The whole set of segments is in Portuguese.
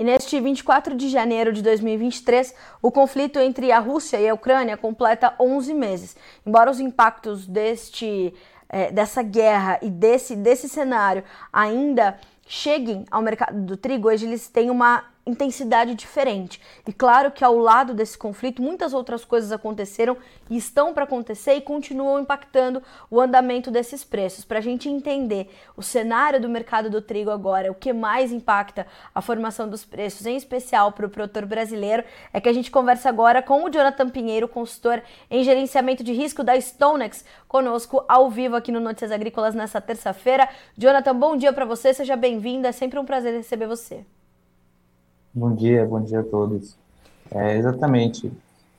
E neste 24 de janeiro de 2023, o conflito entre a Rússia e a Ucrânia completa 11 meses. Embora os impactos deste, é, dessa guerra e desse, desse cenário ainda cheguem ao mercado do trigo, hoje eles têm uma intensidade diferente. E claro que ao lado desse conflito, muitas outras coisas aconteceram e estão para acontecer e continuam impactando o andamento desses preços. Para a gente entender o cenário do mercado do trigo agora, o que mais impacta a formação dos preços, em especial para o produtor brasileiro, é que a gente conversa agora com o Jonathan Pinheiro, consultor em gerenciamento de risco da Stonex, conosco ao vivo aqui no Notícias Agrícolas nessa terça-feira. Jonathan, bom dia para você, seja bem-vindo, é sempre um prazer receber você. Bom dia, bom dia a todos. É, exatamente,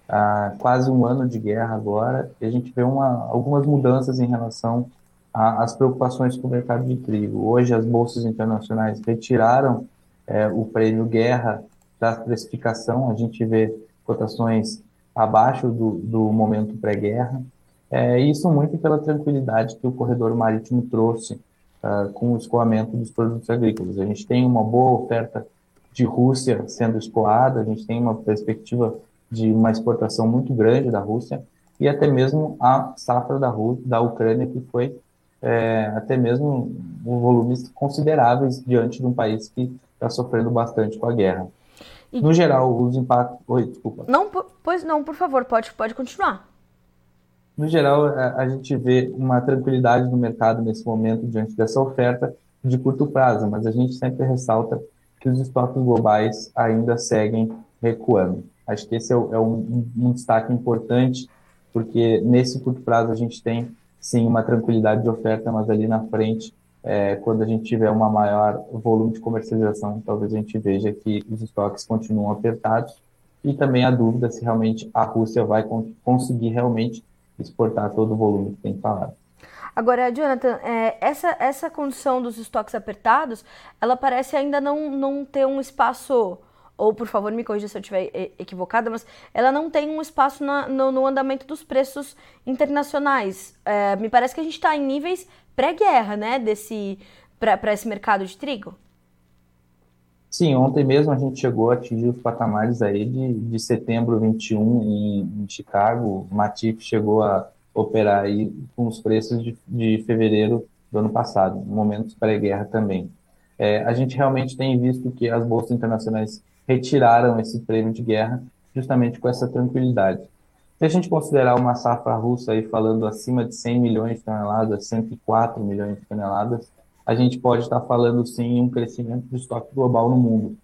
há quase um ano de guerra agora, e a gente vê uma, algumas mudanças em relação às preocupações com o mercado de trigo. Hoje, as bolsas internacionais retiraram é, o prêmio guerra da precificação, a gente vê cotações abaixo do, do momento pré-guerra, é, isso muito pela tranquilidade que o corredor marítimo trouxe uh, com o escoamento dos produtos agrícolas. A gente tem uma boa oferta de Rússia sendo escoada, a gente tem uma perspectiva de uma exportação muito grande da Rússia e até mesmo a safra da, Rússia, da Ucrânia, que foi é, até mesmo um volumes consideráveis diante de um país que está sofrendo bastante com a guerra. E... No geral, os impactos. Oi, desculpa. Não, pois não, por favor, pode, pode continuar. No geral, a, a gente vê uma tranquilidade no mercado nesse momento diante dessa oferta de curto prazo, mas a gente sempre ressalta que os estoques globais ainda seguem recuando. Acho que esse é, é um, um, destaque importante, porque nesse curto prazo a gente tem, sim, uma tranquilidade de oferta, mas ali na frente, é, quando a gente tiver uma maior volume de comercialização, talvez a gente veja que os estoques continuam apertados e também a dúvida se realmente a Rússia vai conseguir realmente exportar todo o volume que tem falado. Agora, Jonathan, é, essa, essa condição dos estoques apertados, ela parece ainda não, não ter um espaço, ou por favor me corrija se eu estiver equivocada, mas ela não tem um espaço na, no, no, andamento dos preços internacionais. É, me parece que a gente está em níveis pré-guerra, né, desse para esse mercado de trigo. Sim, ontem mesmo a gente chegou a atingir os patamares aí de, de setembro 21 em, em Chicago. Matif chegou a operar aí com os preços de, de fevereiro do ano passado, momentos pré-guerra também. É, a gente realmente tem visto que as bolsas internacionais retiraram esse prêmio de guerra justamente com essa tranquilidade. Se a gente considerar uma safra russa aí falando acima de 100 milhões de toneladas, 104 milhões de toneladas, a gente pode estar falando sim em um crescimento do estoque global no mundo.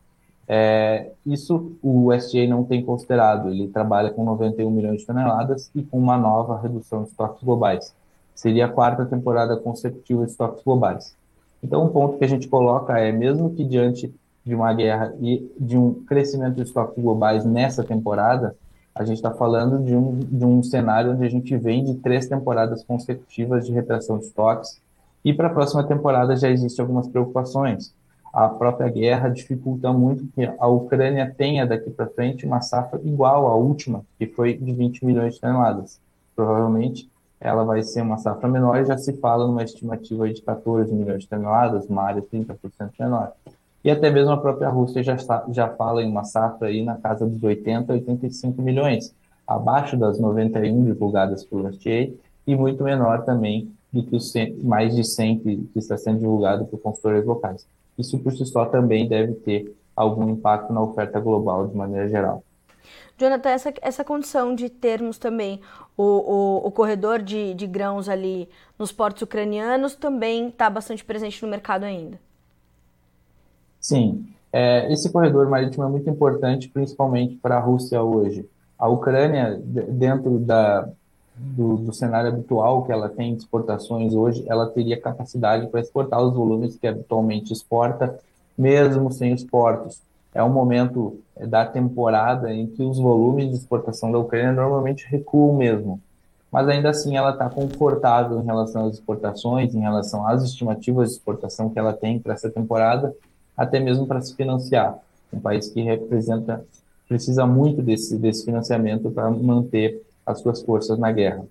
É, isso o SGA não tem considerado, ele trabalha com 91 milhões de toneladas e com uma nova redução de estoques globais. Seria a quarta temporada consecutiva de estoques globais. Então, um ponto que a gente coloca é, mesmo que diante de uma guerra e de um crescimento de estoques globais nessa temporada, a gente está falando de um, de um cenário onde a gente vem de três temporadas consecutivas de retração de estoques, e para a próxima temporada já existem algumas preocupações a própria guerra dificulta muito que a Ucrânia tenha daqui para frente uma safra igual à última, que foi de 20 milhões de toneladas. Provavelmente ela vai ser uma safra menor já se fala numa estimativa de 14 milhões de toneladas, uma área 30% menor. E até mesmo a própria Rússia já, já fala em uma safra aí na casa dos 80, 85 milhões, abaixo das 91 divulgadas pelo USDA e muito menor também do que os 100, mais de 100 que, que está sendo divulgado por consultores locais isso por si só também deve ter algum impacto na oferta global de maneira geral. Jonathan, essa, essa condição de termos também o, o, o corredor de, de grãos ali nos portos ucranianos também está bastante presente no mercado ainda. Sim, é, esse corredor marítimo é muito importante, principalmente para a Rússia hoje. A Ucrânia, dentro da, do, do, cenário habitual que ela tem de exportações hoje, ela teria capacidade para exportar os volumes que habitualmente exporta, mesmo sem os portos. É um momento da temporada em que os volumes de exportação da Ucrânia normalmente recuam mesmo. Mas ainda assim ela está confortável em relação às exportações, em relação às estimativas de exportação que ela tem para essa temporada, até mesmo para se financiar. Um país que representa, precisa muito desse, desse financiamento para manter as suas forças na guerra.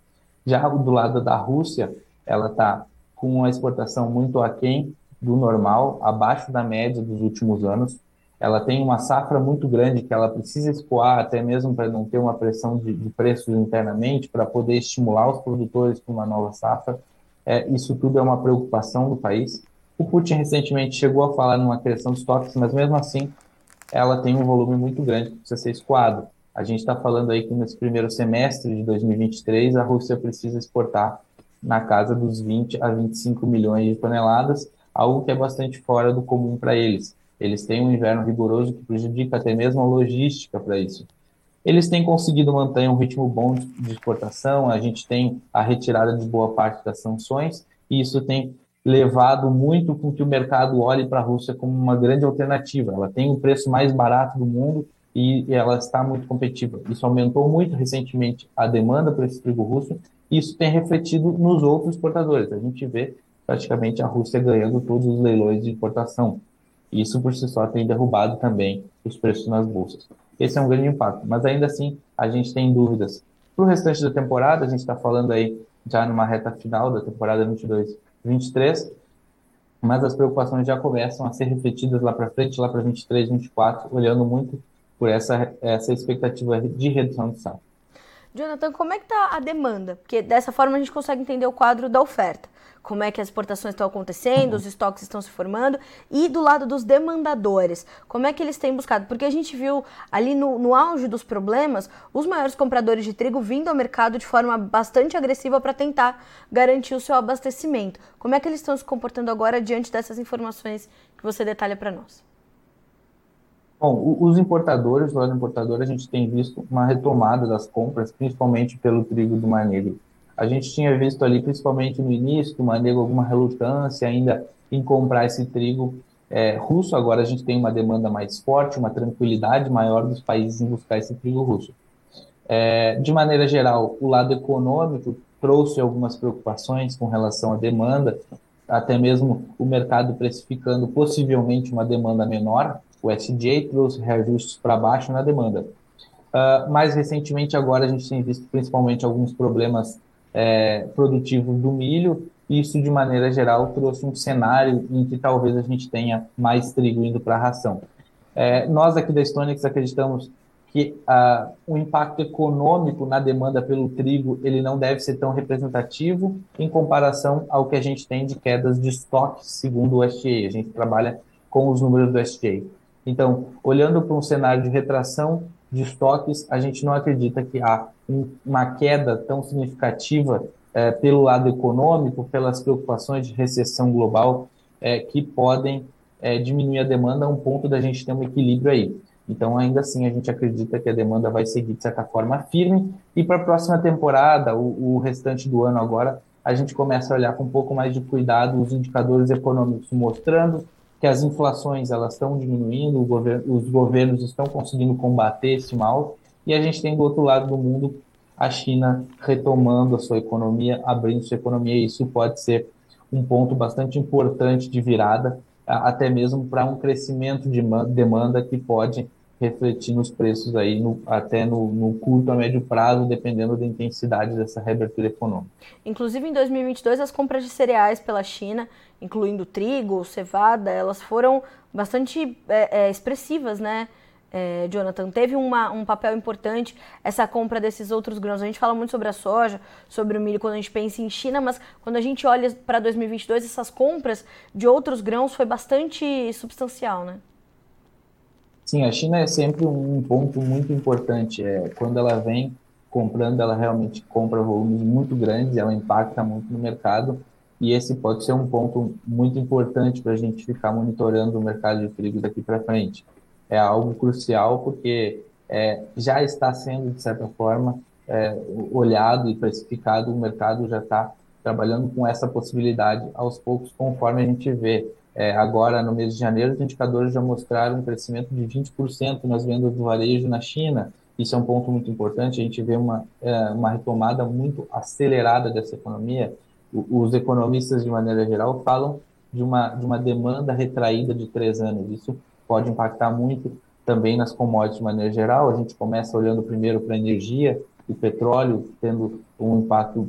Já do lado da Rússia, ela está com uma exportação muito aquém do normal, abaixo da média dos últimos anos. ela tem uma safra muito grande que ela precisa escoar, até mesmo para não ter uma pressão de, de preços internamente, para poder estimular os produtores para uma nova safra. É, isso tudo é uma preocupação do país. O Putin recentemente chegou a falar numa criação de estoques, mas mesmo assim ela tem um volume muito grande que precisa ser escoado. A gente está falando aí que nesse primeiro semestre de 2023 a Rússia precisa exportar na casa dos 20 a 25 milhões de toneladas, algo que é bastante fora do comum para eles. Eles têm um inverno rigoroso que prejudica até mesmo a logística para isso. Eles têm conseguido manter um ritmo bom de exportação, a gente tem a retirada de boa parte das sanções, e isso tem levado muito com que o mercado olhe para a Rússia como uma grande alternativa. Ela tem o preço mais barato do mundo e ela está muito competitiva. Isso aumentou muito recentemente a demanda por esse trigo russo, e isso tem refletido nos outros exportadores. A gente vê praticamente a Rússia ganhando todos os leilões de importação. Isso por si só tem derrubado também os preços nas bolsas. Esse é um grande impacto, mas ainda assim a gente tem dúvidas. Para o restante da temporada, a gente está falando aí já numa reta final da temporada 22-23, mas as preocupações já começam a ser refletidas lá para frente, lá para 23, 24, olhando muito por essa, essa expectativa de redução de safra. Jonathan, como é que está a demanda? Porque dessa forma a gente consegue entender o quadro da oferta como é que as exportações estão acontecendo, os estoques estão se formando, e do lado dos demandadores, como é que eles têm buscado? Porque a gente viu ali no, no auge dos problemas, os maiores compradores de trigo vindo ao mercado de forma bastante agressiva para tentar garantir o seu abastecimento. Como é que eles estão se comportando agora diante dessas informações que você detalha para nós? Bom, os importadores, do lado importador, a gente tem visto uma retomada das compras, principalmente pelo trigo do Mar Negro a gente tinha visto ali, principalmente no início, do manejo alguma relutância ainda em comprar esse trigo é, russo. Agora a gente tem uma demanda mais forte, uma tranquilidade maior dos países em buscar esse trigo russo. É, de maneira geral, o lado econômico trouxe algumas preocupações com relação à demanda, até mesmo o mercado precificando possivelmente uma demanda menor. O SDA trouxe reajustes para baixo na demanda. Uh, mais recentemente, agora a gente tem visto principalmente alguns problemas é, produtivos do milho. Isso, de maneira geral, trouxe um cenário em que talvez a gente tenha mais trigo indo para a ração. É, nós aqui da Stonex acreditamos que ah, o impacto econômico na demanda pelo trigo ele não deve ser tão representativo em comparação ao que a gente tem de quedas de estoques, segundo o STA. A gente trabalha com os números do STA. Então, olhando para um cenário de retração de estoques, a gente não acredita que há uma queda tão significativa é, pelo lado econômico, pelas preocupações de recessão global, é, que podem é, diminuir a demanda a um ponto da gente ter um equilíbrio aí. Então, ainda assim, a gente acredita que a demanda vai seguir, de certa forma, firme. E para a próxima temporada, o, o restante do ano agora, a gente começa a olhar com um pouco mais de cuidado os indicadores econômicos mostrando que as inflações elas estão diminuindo, os governos estão conseguindo combater esse mal, e a gente tem do outro lado do mundo a China retomando a sua economia, abrindo sua economia, e isso pode ser um ponto bastante importante de virada, até mesmo para um crescimento de demanda que pode refletir nos preços aí, no, até no, no, curto a médio prazo, dependendo da intensidade dessa reabertura econômica. Inclusive, em 2022, as compras de cereais pela China, incluindo trigo, cevada, elas foram bastante é, é, expressivas, né? É, Jonathan, teve uma, um papel importante essa compra desses outros grãos. A gente fala muito sobre a soja, sobre o milho quando a gente pensa em China, mas quando a gente olha para 2022, essas compras de outros grãos foi bastante substancial, né? Sim, a China é sempre um ponto muito importante. É, quando ela vem comprando, ela realmente compra volumes muito grandes, ela impacta muito no mercado, e esse pode ser um ponto muito importante para a gente ficar monitorando o mercado de trigo daqui para frente. É algo crucial porque é, já está sendo, de certa forma, é, olhado e precificado, o mercado já está trabalhando com essa possibilidade aos poucos, conforme a gente vê é, agora, no mês de janeiro, os indicadores já mostraram um crescimento de 20% nas vendas do varejo na China. Isso é um ponto muito importante. A gente vê uma, é, uma retomada muito acelerada dessa economia. Os economistas, de maneira geral, falam de uma, de uma demanda retraída de três anos. Isso pode impactar muito também nas commodities de maneira geral. A gente começa olhando primeiro para a energia, o petróleo tendo um impacto,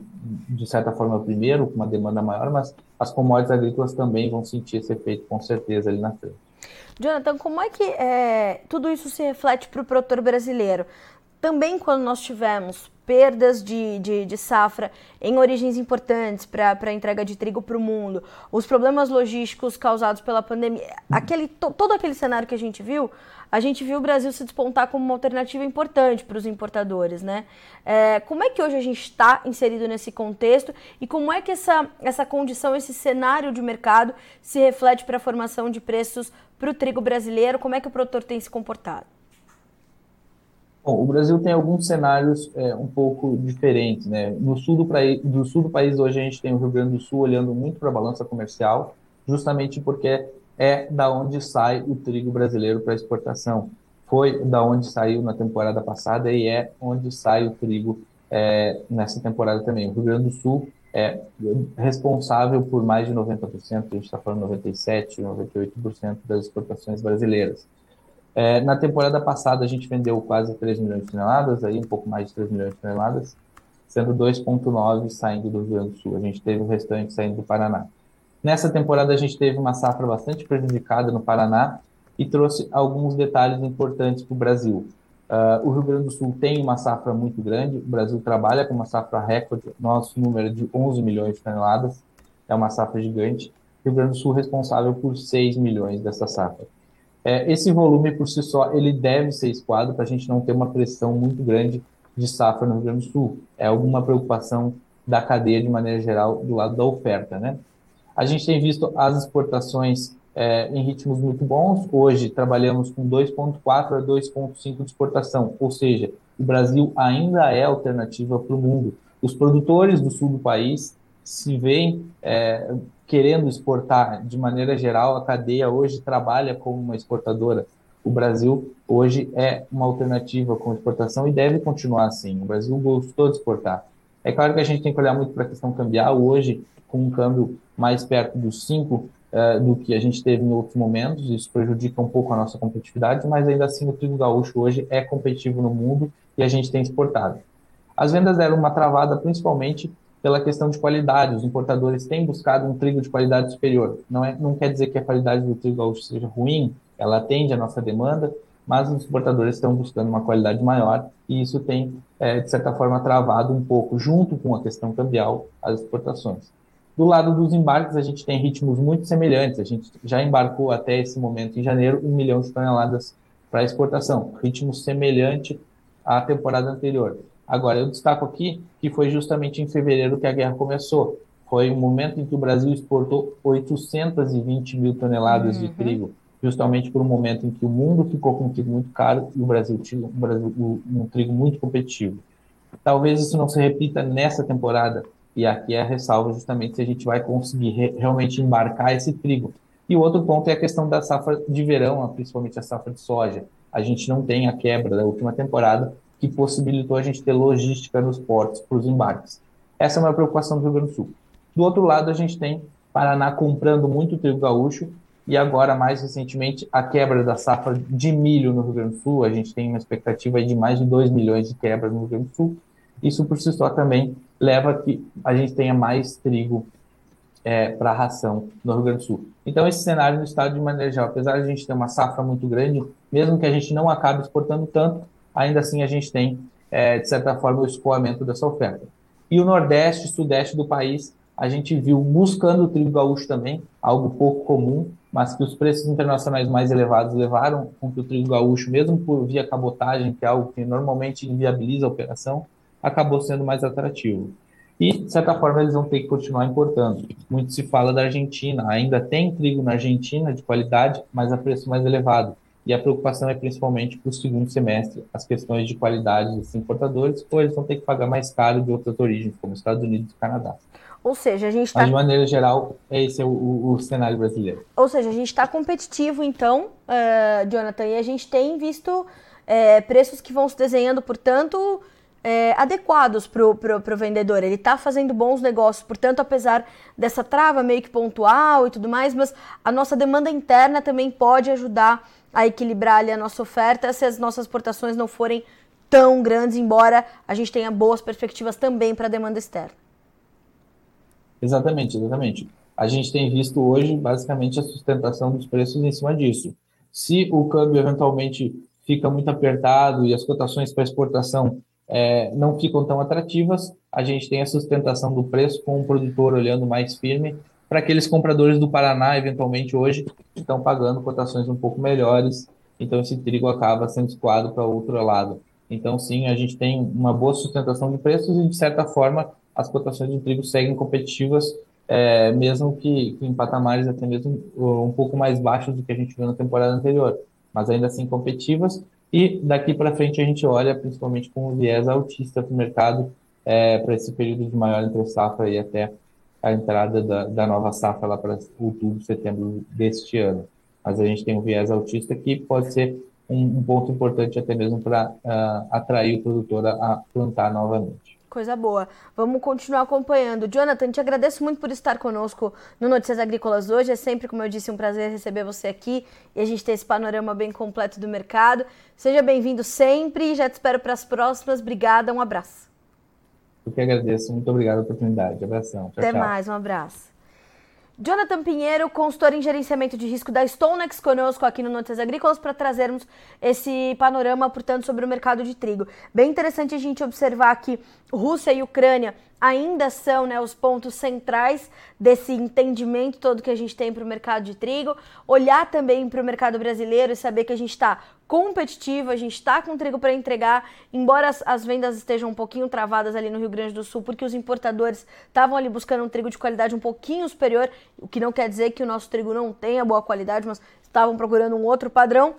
de certa forma, primeiro, com uma demanda maior, mas as commodities agrícolas também vão sentir esse efeito, com certeza, ali na frente. Jonathan, como é que é, tudo isso se reflete para o produtor brasileiro? Também quando nós tivemos perdas de, de, de safra em origens importantes para a entrega de trigo para o mundo, os problemas logísticos causados pela pandemia, aquele, to, todo aquele cenário que a gente viu, a gente viu o Brasil se despontar como uma alternativa importante para os importadores, né? É, como é que hoje a gente está inserido nesse contexto e como é que essa, essa condição, esse cenário de mercado se reflete para a formação de preços para o trigo brasileiro? Como é que o produtor tem se comportado? Bom, o Brasil tem alguns cenários é, um pouco diferentes, né? No sul do, do sul do país hoje a gente tem o Rio Grande do Sul olhando muito para a balança comercial, justamente porque é da onde sai o trigo brasileiro para exportação. Foi da onde saiu na temporada passada e é onde sai o trigo é, nessa temporada também. O Rio Grande do Sul é responsável por mais de 90%, a gente está falando 97%, 98% das exportações brasileiras. É, na temporada passada a gente vendeu quase 3 milhões de toneladas, aí um pouco mais de 3 milhões de toneladas, sendo 2,9 saindo do Rio Grande do Sul. A gente teve o restante saindo do Paraná. Nessa temporada a gente teve uma safra bastante prejudicada no Paraná e trouxe alguns detalhes importantes para o Brasil. Uh, o Rio Grande do Sul tem uma safra muito grande, o Brasil trabalha com uma safra recorde, nosso número é de 11 milhões de toneladas, é uma safra gigante. O Rio Grande do Sul responsável por 6 milhões dessa safra. É, esse volume por si só, ele deve ser escoado para a gente não ter uma pressão muito grande de safra no Rio Grande do Sul. É alguma preocupação da cadeia de maneira geral do lado da oferta, né? A gente tem visto as exportações é, em ritmos muito bons. Hoje trabalhamos com 2,4 a 2,5 de exportação, ou seja, o Brasil ainda é alternativa para o mundo. Os produtores do sul do país se veem é, querendo exportar de maneira geral. A cadeia hoje trabalha como uma exportadora. O Brasil hoje é uma alternativa com exportação e deve continuar assim. O Brasil gostou de exportar. É claro que a gente tem que olhar muito para a questão cambial. Hoje, com um câmbio mais perto dos 5 uh, eh, do que a gente teve em outros momentos, isso prejudica um pouco a nossa competitividade, mas ainda assim o trigo gaúcho hoje é competitivo no mundo e a gente tem exportado. As vendas deram uma travada principalmente pela questão de qualidade. Os importadores têm buscado um trigo de qualidade superior. Não, é, não quer dizer que a qualidade do trigo gaúcho seja ruim, ela atende a nossa demanda, mas os exportadores estão buscando uma qualidade maior e isso tem, é, de certa forma, travado um pouco, junto com a questão cambial, as exportações. Do lado dos embarques, a gente tem ritmos muito semelhantes. A gente já embarcou até esse momento, em janeiro, um milhão de toneladas para exportação, ritmo semelhante à temporada anterior. Agora, eu destaco aqui que foi justamente em fevereiro que a guerra começou. Foi o momento em que o Brasil exportou 820 mil toneladas uhum. de trigo, justamente por um momento em que o mundo ficou com um trigo muito caro e o Brasil tinha um, Brasil, um trigo muito competitivo. Talvez isso não se repita nessa temporada, e aqui é a ressalva justamente se a gente vai conseguir re realmente embarcar esse trigo. E o outro ponto é a questão da safra de verão, principalmente a safra de soja. A gente não tem a quebra da última temporada que possibilitou a gente ter logística nos portos para os embarques. Essa é uma preocupação do Rio Grande do Sul. Do outro lado, a gente tem Paraná comprando muito trigo gaúcho e agora, mais recentemente, a quebra da safra de milho no Rio Grande do Sul. A gente tem uma expectativa de mais de 2 milhões de quebras no Rio Grande do Sul. Isso, por si só, também leva a que a gente tenha mais trigo é, para ração no Rio Grande do Sul. Então, esse cenário no estado de maneira apesar de a gente ter uma safra muito grande, mesmo que a gente não acabe exportando tanto, ainda assim a gente tem, é, de certa forma, o escoamento dessa oferta. E o Nordeste Sudeste do país, a gente viu buscando o trigo gaúcho também, algo pouco comum, mas que os preços internacionais mais elevados levaram com que o trigo gaúcho, mesmo por via cabotagem, que é algo que normalmente inviabiliza a operação, acabou sendo mais atrativo. E, de certa forma, eles vão ter que continuar importando. Muito se fala da Argentina, ainda tem trigo na Argentina de qualidade, mas a preço mais elevado. E a preocupação é principalmente para o segundo semestre, as questões de qualidade dos importadores, ou eles vão ter que pagar mais caro de outras origens, como Estados Unidos e Canadá. Ou seja, a gente está. Mas, de maneira geral, esse é o, o, o, cenário brasileiro. Ou seja, a gente está competitivo, então, uh, Jonathan, e a gente tem visto uh, preços que vão se desenhando, portanto, é, adequados para o vendedor. Ele está fazendo bons negócios, portanto, apesar dessa trava meio que pontual e tudo mais, mas a nossa demanda interna também pode ajudar a equilibrar ali a nossa oferta se as nossas exportações não forem tão grandes, embora a gente tenha boas perspectivas também para a demanda externa. Exatamente, exatamente. a gente tem visto hoje basicamente a sustentação dos preços em cima disso. Se o câmbio eventualmente fica muito apertado e as cotações para exportação é, não ficam tão atrativas, a gente tem a sustentação do preço com o produtor olhando mais firme para aqueles compradores do Paraná, eventualmente hoje, estão pagando cotações um pouco melhores, então esse trigo acaba sendo escoado para outro lado. Então, sim, a gente tem uma boa sustentação de preços e, de certa forma, as cotações de trigo seguem competitivas, é, mesmo que, que, em patamares até mesmo um pouco mais baixos do que a gente viu na temporada anterior, mas ainda assim competitivas. E daqui para frente a gente olha principalmente com o viés autista para o mercado, é, para esse período de maior entre safra e até a entrada da, da nova safra lá para outubro, setembro deste ano. Mas a gente tem um viés autista que pode ser um, um ponto importante até mesmo para uh, atrair o produtor a plantar novamente. Coisa boa. Vamos continuar acompanhando. Jonathan, te agradeço muito por estar conosco no Notícias Agrícolas hoje. É sempre, como eu disse, um prazer receber você aqui e a gente ter esse panorama bem completo do mercado. Seja bem-vindo sempre. Já te espero para as próximas. Obrigada, um abraço. Eu que agradeço. Muito obrigado pela oportunidade. Abração. Tchau, Até tchau. mais, um abraço. Jonathan Pinheiro, consultor em gerenciamento de risco da Stonex, conosco aqui no Notícias Agrícolas para trazermos esse panorama, portanto, sobre o mercado de trigo. Bem interessante a gente observar que Rússia e Ucrânia ainda são né, os pontos centrais desse entendimento todo que a gente tem para o mercado de trigo. Olhar também para o mercado brasileiro e saber que a gente está competitivo, a gente está com trigo para entregar, embora as, as, vendas estejam um pouquinho travadas ali no Rio Grande do Sul, porque os importadores estavam ali buscando um trigo de qualidade um pouquinho superior, o que não quer dizer que o nosso trigo não tenha boa qualidade, mas estavam procurando um outro padrão.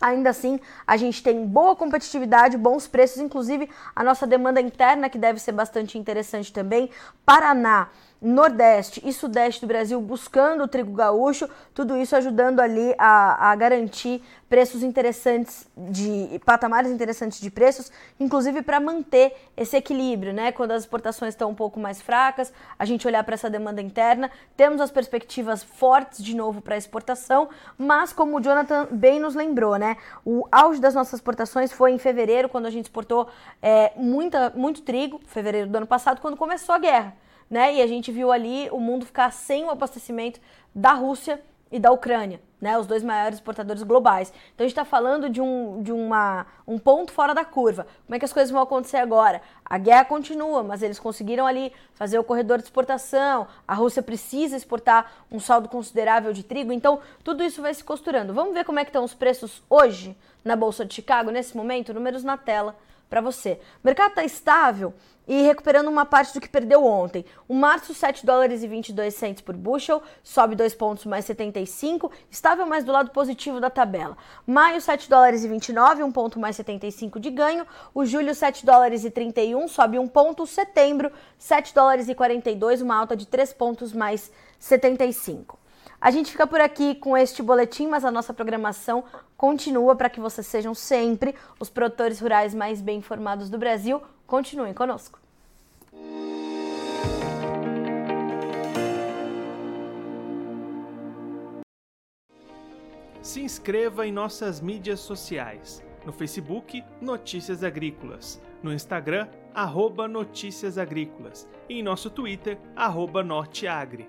Ainda assim, a gente tem boa competitividade, bons preços, inclusive a nossa demanda interna, que deve ser bastante interessante também. Paraná Nordeste e Sudeste do Brasil buscando o trigo gaúcho, tudo isso ajudando ali a, a, garantir preços interessantes de patamares interessantes de preços, inclusive para manter esse equilíbrio, né? Quando as exportações estão um pouco mais fracas, a gente olhar para essa demanda interna, temos as perspectivas fortes de novo para exportação, mas como o Jonathan bem nos lembrou, né? O auge das nossas exportações foi em fevereiro, quando a gente exportou é, muita, muito trigo, fevereiro do ano passado, quando começou a guerra né? E a gente viu ali o mundo ficar sem o abastecimento da Rússia e da Ucrânia, né? Os dois maiores exportadores globais. Então a gente está falando de, um, de uma, um ponto fora da curva. Como é que as coisas vão acontecer agora? A guerra continua, mas eles conseguiram ali fazer o corredor de exportação. A Rússia precisa exportar um saldo considerável de trigo. Então tudo isso vai se costurando. Vamos ver como é que estão os preços hoje na Bolsa de Chicago, nesse momento? Números na tela para você. O mercado está estável e recuperando uma parte do que perdeu ontem. O março, 7 dólares e 22 centos por bushel, sobe 2 pontos mais 75, estável mais do lado positivo da tabela. Maio, 7 dólares e 29, 1 ponto mais 75 de ganho. O julho, 7 dólares e 31, sobe 1 ponto. Setembro, 7 dólares e 42, uma alta de 3 pontos mais 75. A gente fica por aqui com este boletim, mas a nossa programação continua para que vocês sejam sempre os produtores rurais mais bem informados do Brasil. Continuem conosco. Se inscreva em nossas mídias sociais. No Facebook, Notícias Agrícolas. No Instagram, arroba Notícias Agrícolas. E em nosso Twitter, arroba Norteagri.